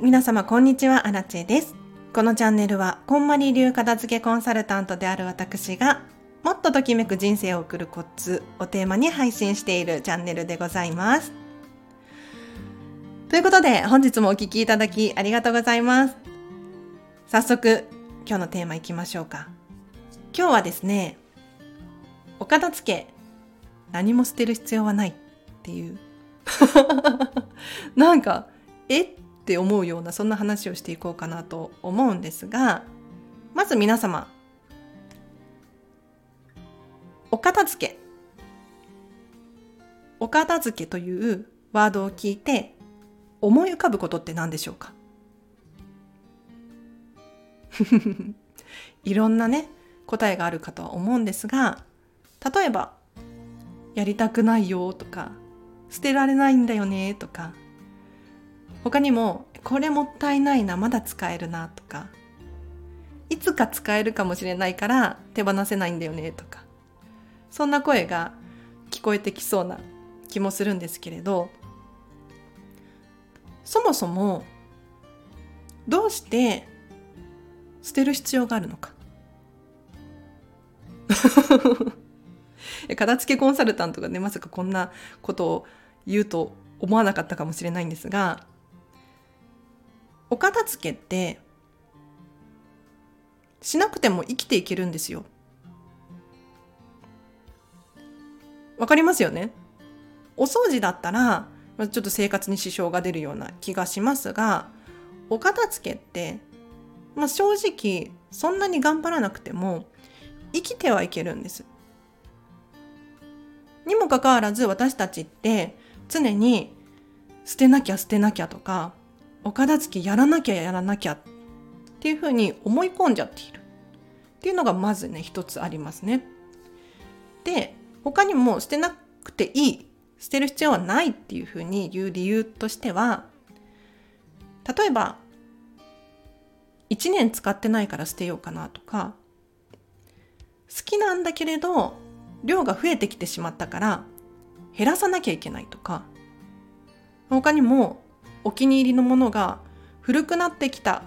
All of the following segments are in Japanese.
皆様こんにちは、アラチェです。このチャンネルは、こんまり流片付けコンサルタントである私が、もっとときめく人生を送るコツをテーマに配信しているチャンネルでございます。ということで、本日もお聴きいただきありがとうございます。早速、今日のテーマいきましょうか。今日はですね、お片付け、何も捨てる必要はないっていう。なんか、え？っって思うようなそんな話をしていこうかなと思うんですがまず皆様お片付け。お片付けというワードを聞いて思い浮かぶことって何でしょうか？いろんなね答えがあるかとは思うんですが例えば「やりたくないよ」とか「捨てられないんだよね」とか他にもこれもったいないなまだ使えるなとかいつか使えるかもしれないから手放せないんだよねとかそんな声が聞こえてきそうな気もするんですけれどそもそもどうして捨てる必要があるのか？片付けコンサルタントがねまさかこんなことを言うと思わなかったかもしれないんですがお片付けってしなくても生きていけるんですよ。わかりますよね？お掃除だったらちょっと生活に支障が出るような気がしますがお片付けって、まあ、正直そんなに頑張らなくても生きてはいけるんです。にもかかわらず私たちって常に捨てなきゃ捨てなきゃとかお片付けやらなきゃやらなきゃっていうふうに思い込んじゃっているっていうのがまずね一つありますね。で他にも捨てなくていい捨てる必要はないっていうふうに言う理由としては例えば1年使ってないから捨てようかなとか好きなんだけれど量が増えてきてしまったから減らさなきゃいけないとか他にもお気に入りのものが古くなってきた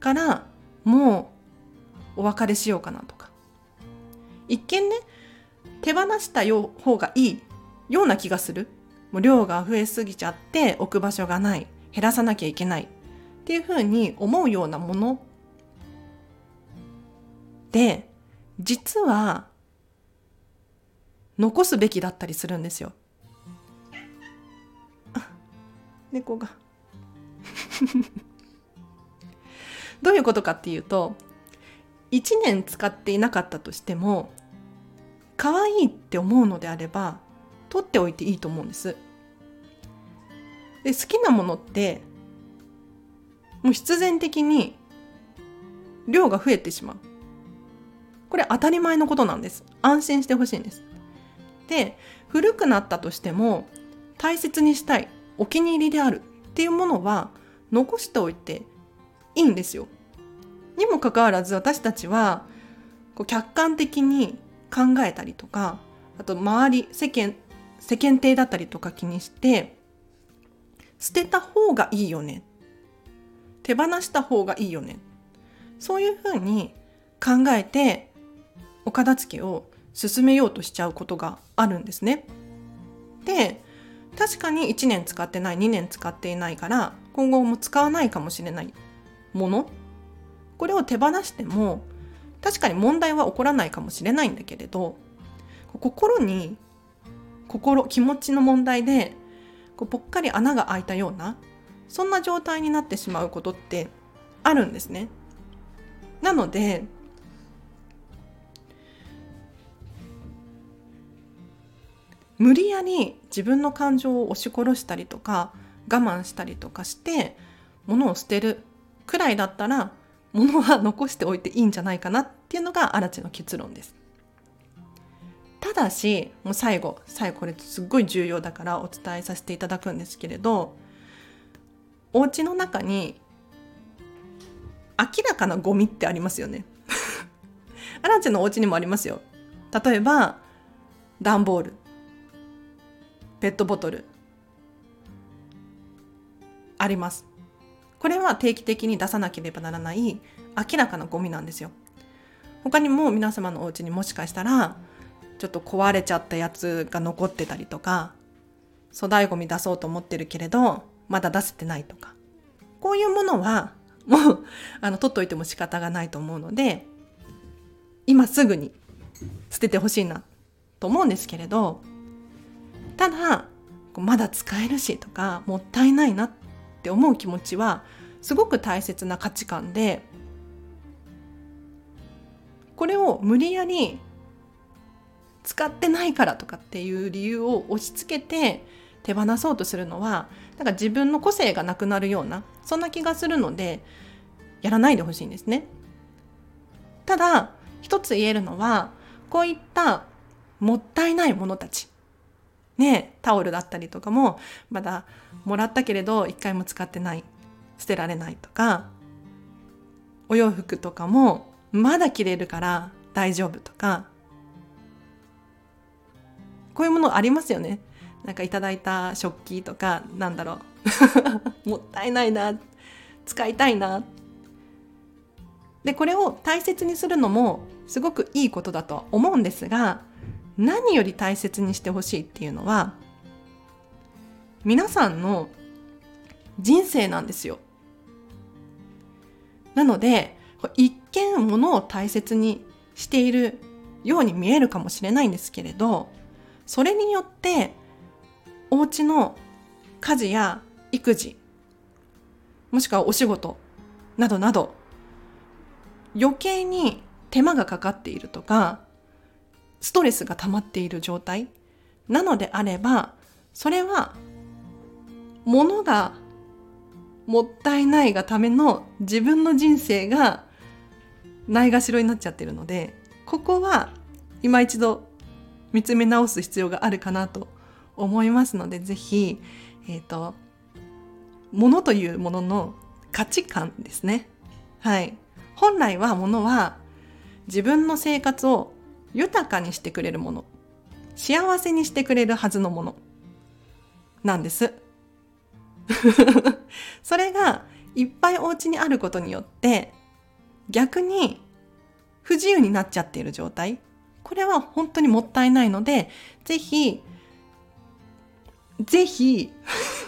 からもうお別れしようかなとか。一見ね手放した方がいいような気がする。もう量が増えすぎちゃって置く場所がない。減らさなきゃいけないっていうふうに思うようなもので実は残すべきだったりするんですよ。猫が。どういうことかっていうと1年使っていなかったとしても可愛いって思うのであれば取っておいていいと思うんです。で好きなものってもう必然的に量が増えてしまう。これ当たり前のことなんです。安心してほしいんです。で古くなったとしても大切にしたい。お気に入りであるっていうものは残しておいていいんですよ。にもかかわらず私たちはこう客観的に考えたりとかあと周り世間世間体だったりとか気にして捨てた方がいいよね手放した方がいいよねそういうふうに考えてお片付けを進めようとしちゃうことがあるんですね。で確かに1年使ってない2年使っていないから今後も使わないかもしれないもの？これを手放しても確かに問題は起こらないかもしれないんだけれど心に心気持ちの問題でこうぽっかり穴が開いたようなそんな状態になってしまうことってあるんですね。なので無理やり自分の感情を押し殺したりとか我慢したりとかして物を捨てるくらいだったら物は残しておいていいんじゃないかなっていうのがアラチの結論です。ただしもう最後最後これすっごい重要だからお伝えさせていただくんですけれどお家の中に明らかなゴミってありますよね。アラチのお家にもありますよ。例えば段ボールペットボトル。あります。これは定期的に出さなければならない明らかなゴミなんですよ。他にも皆様のお家にもしかしたらちょっと壊れちゃったやつが残ってたりとか粗大ゴミ出そうと思ってるけれどまだ出せてないとか。こういうものはもうあの取っといても仕方がないと思うので今すぐに捨ててほしいなと思うんですけれどただまだ使えるしとかもったいないなって思う気持ちはすごく大切な価値観でこれを無理やり使ってないからとかっていう理由を押し付けて手放そうとするのはなんか自分の個性がなくなるようなそんな気がするのでやらないでほしいんですね。ただ一つ言えるのはこういったもったいないものたちねタオルだったりとかもまだもらったけれど一回も使ってない捨てられないとかお洋服とかもまだ着れるから大丈夫とかこういうものありますよね。なんかいただいた食器とかなんだろう。もったいないな使いたいな。でこれを大切にするのもすごくいいことだとは思うんですが何より大切にしてほしいっていうのは皆さんの人生なんですよ。なので一見物を大切にしているように見えるかもしれないんですけれどそれによってお家の家事や育児もしくはお仕事などなど余計に手間がかかっているとかストレスが溜まっている状態。なのであればそれは物がもったいないがための自分の人生がないがしろになっちゃってるのでここは今一度見つめ直す必要があるかなと思いますので是非えっ、ー、と物というものの価値観ですね。はい。本来は物は自分の生活を豊かにしてくれるもの。幸せにしてくれるはずのもの。なんです。それがいっぱいお家にあることによって逆に不自由になっちゃっている状態。これは本当にもったいないので、ぜひ、ぜひ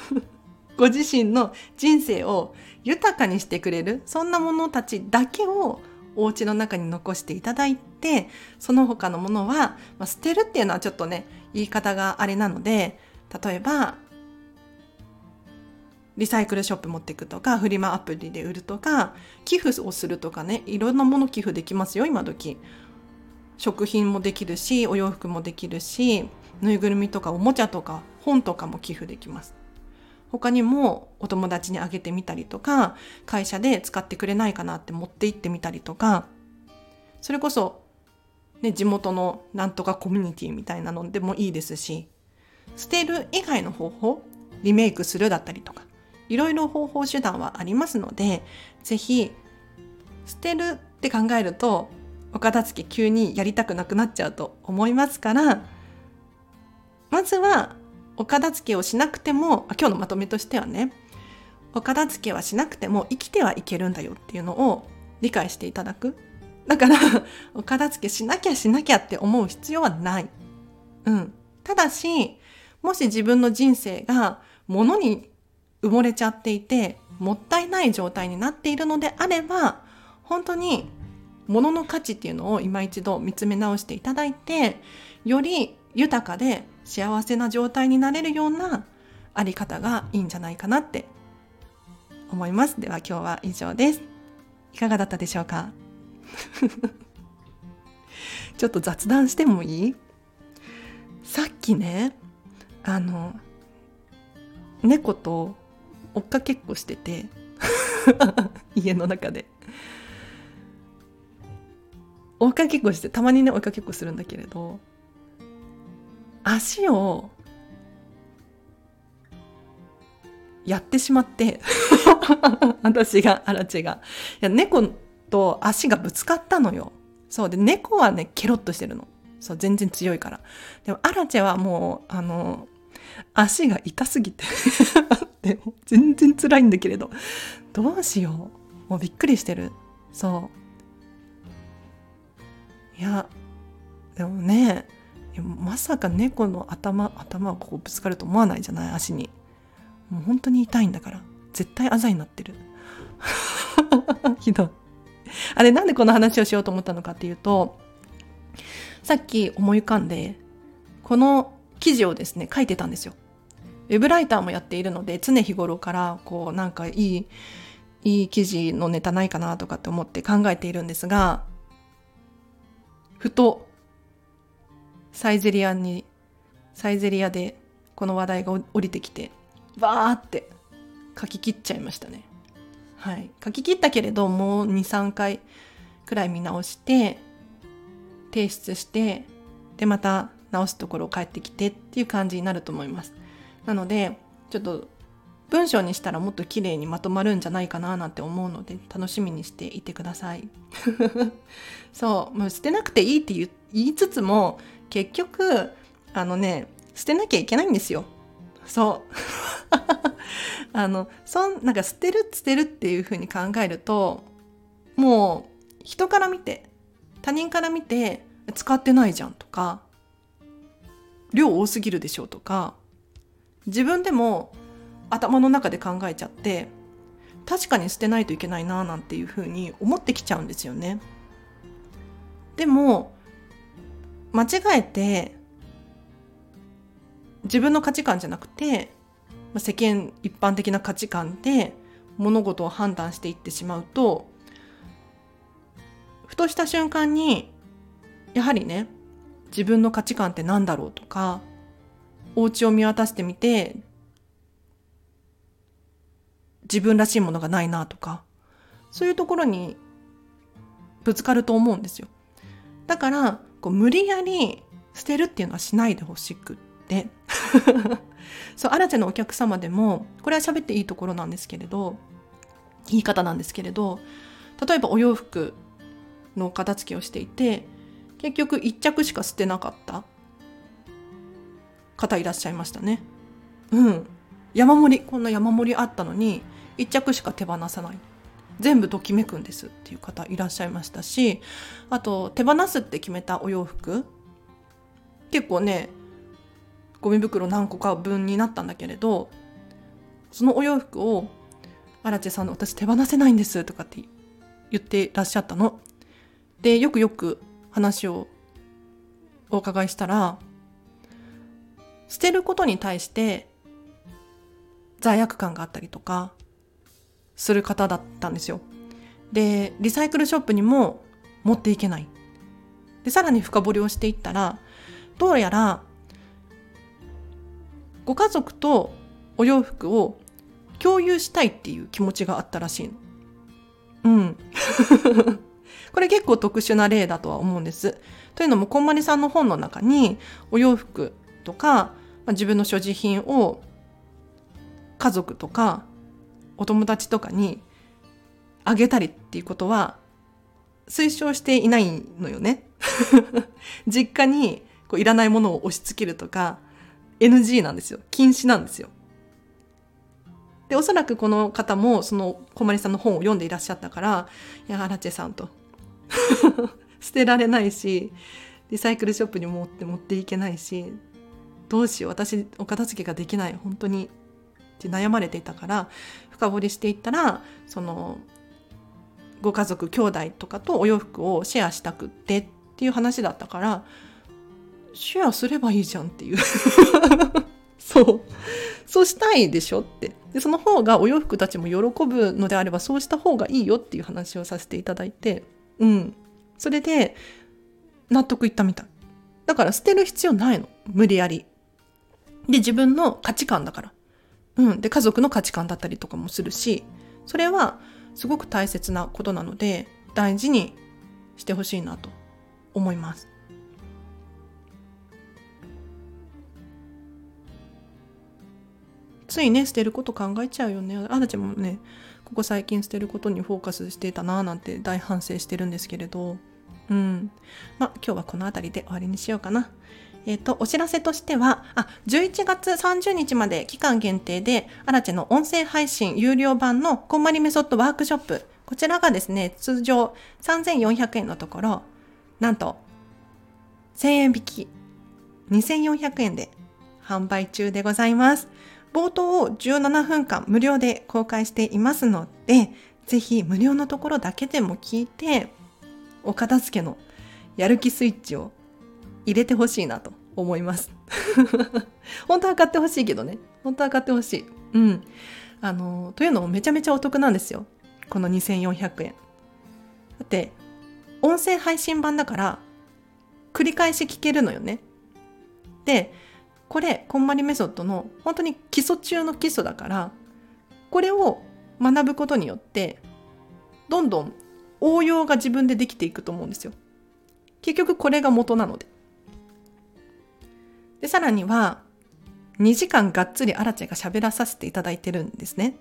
ご自身の人生を豊かにしてくれる、そんなものたちだけをお家の中に残していただいて、その他のものは、まあ、捨てるっていうのはちょっとね、言い方があれなので、例えば、リサイクルショップ持っていくとか、フリマアプリで売るとか、寄付をするとかね、いろんなもの寄付できますよ、今時。食品もできるしお洋服もできるしぬいぐるみとかおもちゃとか本とかも寄付できます他にもお友達にあげてみたりとか会社で使ってくれないかなって持って行ってみたりとかそれこそ、ね、地元のなんとかコミュニティみたいなのでもいいですし捨てる以外の方法リメイクするだったりとかいろいろ方法手段はありますので是非捨てるって考えるとお片付け急にやりたくなくなっちゃうと思いますからまずはお片付けをしなくても今日のまとめとしてはねお片付けはしなくても生きてはいけるんだよっていうのを理解していただくだから お片付けしなきゃしなきゃって思う必要はない。うん。ただし、もし自分の人生が物に埋もれちゃっていて、もったいない状態になっているのであれば、本当に物の価値っていうのを今一度見つめ直していただいてより豊かで幸せな状態になれるようなあり方がいいんじゃないかなって思います。では今日は以上です。いかがだったでしょうか？ちょっと雑談してもいい？さっきねあの猫と追っかけっこしてて 家の中で。追いかけっこしてたまにね追いかけっこするんだけれど足をやってしまって 私がアラチェが。いや猫と足がぶつかったのよ。そう。で猫はねケロッとしてるの。そう全然強いから。でもアラチェはもうあの足が痛すぎて で全然辛いんだけれど。どうしよう。もうびっくりしてる。そう。いやでもねまさか猫の頭頭をここぶつかると思わないじゃない？足に。もう本当に痛いんだから。絶対あざになってる。ひどい。あれなんでこの話をしようと思ったのかっていうとさっき思い浮かんでこの記事をですね書いてたんですよ。ウェブライターもやっているので常日頃からこうなんかいいいい記事のネタないかなとかって思って考えているんですがふとサイゼリアにサイゼリアでこの話題が降りてきてバーって書き切っちゃいましたね。はい。書き切ったけれどもう23回くらい見直して提出してでまた直すところを帰ってきてっていう感じになると思います。なのでちょっと文章にしたらもっと綺麗にまとまるんじゃないかななんて思うので楽しみにしていてください。そう。もう捨てなくていいって言いつつも結局あのね捨てなきゃいけないんですよそう あのそんなんか捨てる捨てるっていう風に考えるともう人から見て他人から見て使ってないじゃんとか量多すぎるでしょうとか自分でも頭の中で考えちゃって確かに捨てないといけないななんていうふうに思ってきちゃうんですよね。でも間違えて自分の価値観じゃなくて世間一般的な価値観で物事を判断していってしまうとふとした瞬間にやはりね自分の価値観って何だろうとかお家を見渡してみて自分らしいものがないなとかそういうところにぶつかると思うんですよ。だからこう無理やり捨てるっていうのはしないでほしくって。そうアラチェのお客様でもこれは喋っていいところなんですけれど言い方なんですけれど例えばお洋服の片付けをしていて結局1着しか捨てなかった。方いらっしゃいましたね。うん。山盛りこんな山盛りあったのに1着しか手放さない。全部ときめくんですっていう方いらっしゃいましたしあと手放すって決めたお洋服結構ねゴミ袋何個か分になったんだけれどそのお洋服を「荒地さんの私手放せないんです」とかって言ってらっしゃったの。でよくよく話をお伺いしたら捨てることに対して罪悪感があったりとかする方だったんですよ。でリサイクルショップにも持っていけない。でさらに深掘りをしていったらどうやらご家族とお洋服を共有したいっていう気持ちがあったらしいの。うん。これ結構特殊な例だとは思うんです。というのもこんまりさんの本の中にお洋服とか、まあ、自分の所持品を家族とかお友達とかにあげたりっていうことは推奨していないのよね。実家にこういらないものを押し付けるとか NG なんですよ。禁止なんですよ。で、おそらくこの方もその小まりさんの本を読んでいらっしゃったから、いや、アラチェさんと。捨てられないし、リサイクルショップに持って持っていけないし、どうしよう、私お片付けができない、本当にって悩まれていたから深掘りしていったらそのご家族兄弟とかとお洋服をシェアしたくってっていう話だったからシェアすればいいじゃんっていう。そう。そうしたいでしょって。でその方がお洋服たちも喜ぶのであればそうした方がいいよっていう話をさせていただいてうん。それで納得いったみたい。だから捨てる必要ないの。無理やり。で自分の価値観だから。うん、で家族の価値観だったりとかもするしそれはすごく大切なことなので大事にしてほしいなと思います。ついね捨てること考えちゃうよねあらちもねここ最近捨てることにフォーカスしてたなーなんて大反省してるんですけれどうんまあ今日はこの辺りで終わりにしようかな。えっ、と、お知らせとしては、あ、11月30日まで期間限定で、アラチェの音声配信有料版のこんまりメソッドワークショップ、こちらがですね、通常3400円のところ、なんと、1000円引き、2400円で販売中でございます。冒頭を17分間無料で公開していますので、ぜひ無料のところだけでも聞いて、お片付けのやる気スイッチを入れてほしいなと思います。本当は買ってほしいけどね。本当は買ってほしい。うん。あの、というのもめちゃめちゃお得なんですよ。この2400円。だって、音声配信版だから、繰り返し聞けるのよね。で、これ、こんまりメソッドの本当に基礎中の基礎だから、これを学ぶことによって、どんどん応用が自分でできていくと思うんですよ。結局これが元なので。で、さらには、2時間がっつりアラチェが喋らさせていただいてるんですね。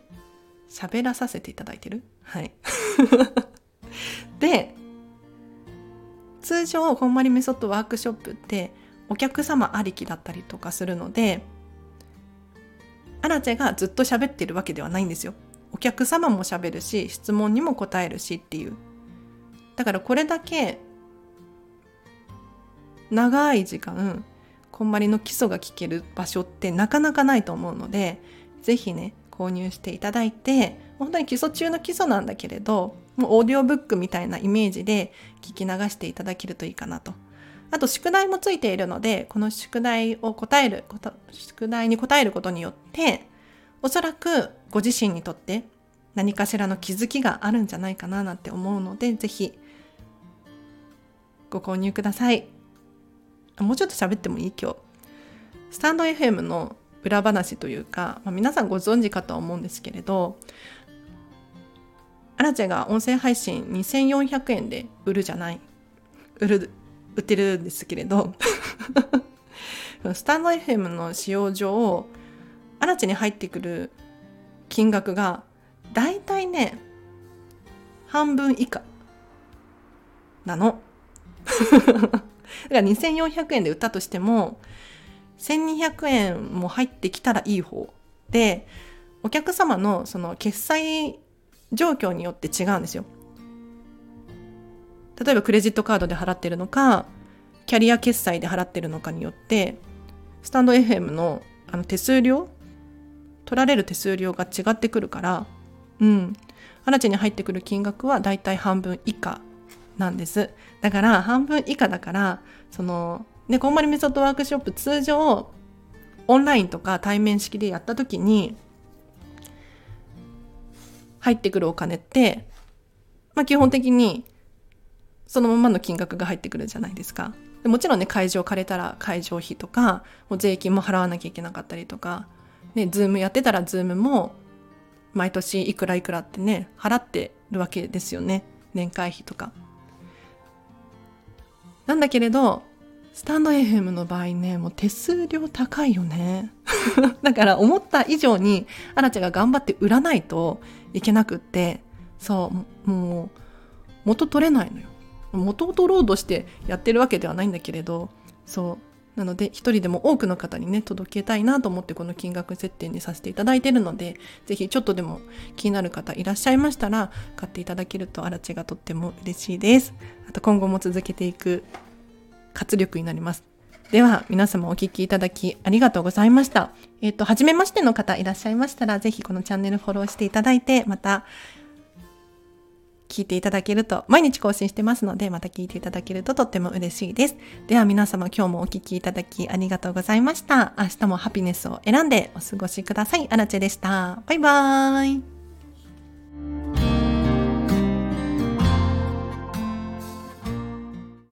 喋らさせていただいてる？はい。で、通常、こんまりメソッドワークショップってお客様ありきだったりとかするので、アラチェがずっと喋ってるわけではないんですよ。お客様も喋るし、質問にも答えるしっていう。だからこれだけ長い時間こんまりの基礎が聞ける場所ってなかなかないと思うので是非ね購入していただいて本当に基礎中の基礎なんだけれどもうオーディオブックみたいなイメージで聞き流していただけるといいかなと。あと宿題もついているのでこの宿題を答えること宿題に答えることによっておそらくご自身にとって何かしらの気づきがあるんじゃないかななんて思うので是非ご購入ください。もうちょっと喋ってもいい？今日。スタンド FM の裏話というか、まあ、皆さんご存知かとは思うんですけれど、アラチェが音声配信2400円で売るじゃない？売る、売ってるんですけれど、スタンド FM の使用上、アラチェに入ってくる金額が、だいたいね、半分以下なの。だから2400円で売ったとしても、1200円も入ってきたらいい方で、お客様のその決済状況によって違うんですよ。例えばクレジットカードで払ってるのか、キャリア決済で払ってるのかによって、スタンド FM のあの手数料取られる手数料が違ってくるから、うん。アラチに入ってくる金額はだいたい半分以下なんです。だから半分以下だから、その、ね、こんまりメソッドワークショップ通常、オンラインとか対面式でやった時に、入ってくるお金って、まあ基本的に、そのままの金額が入ってくるじゃないですか。もちろんね、会場借りたら会場費とか、もう税金も払わなきゃいけなかったりとか、ね、 Zoom やってたら Zoom も毎年いくらいくらってね、払ってるわけですよね。年会費とか。なんだけれど、 stand.fm の場合ね、もう手数料高いよね。だから思った以上に、アラチェが頑張って売らないといけなくって、そう、もう、元取れないのよ。元を取ろうとしてやってるわけではないんだけれど、そう。なので、一人でも多くの方にね、届けたいなと思ってこの金額設定にさせていただいているので、ぜひちょっとでも気になる方いらっしゃいましたら、買っていただけるとアラチがとっても嬉しいです。あと今後も続けていく活力になります。では、皆様お聴きいただきありがとうございました。えっ、ー、と、初めましての方いらっしゃいましたら、ぜひこのチャンネルフォローしていただいて、また、聞いていただけると、毎日更新してますので、また聞いていただけるととっても嬉しいです。では皆様今日もお聴きいただきありがとうございました。明日もハピネスを選んでお過ごしください。アラチェでした。バイバーイ。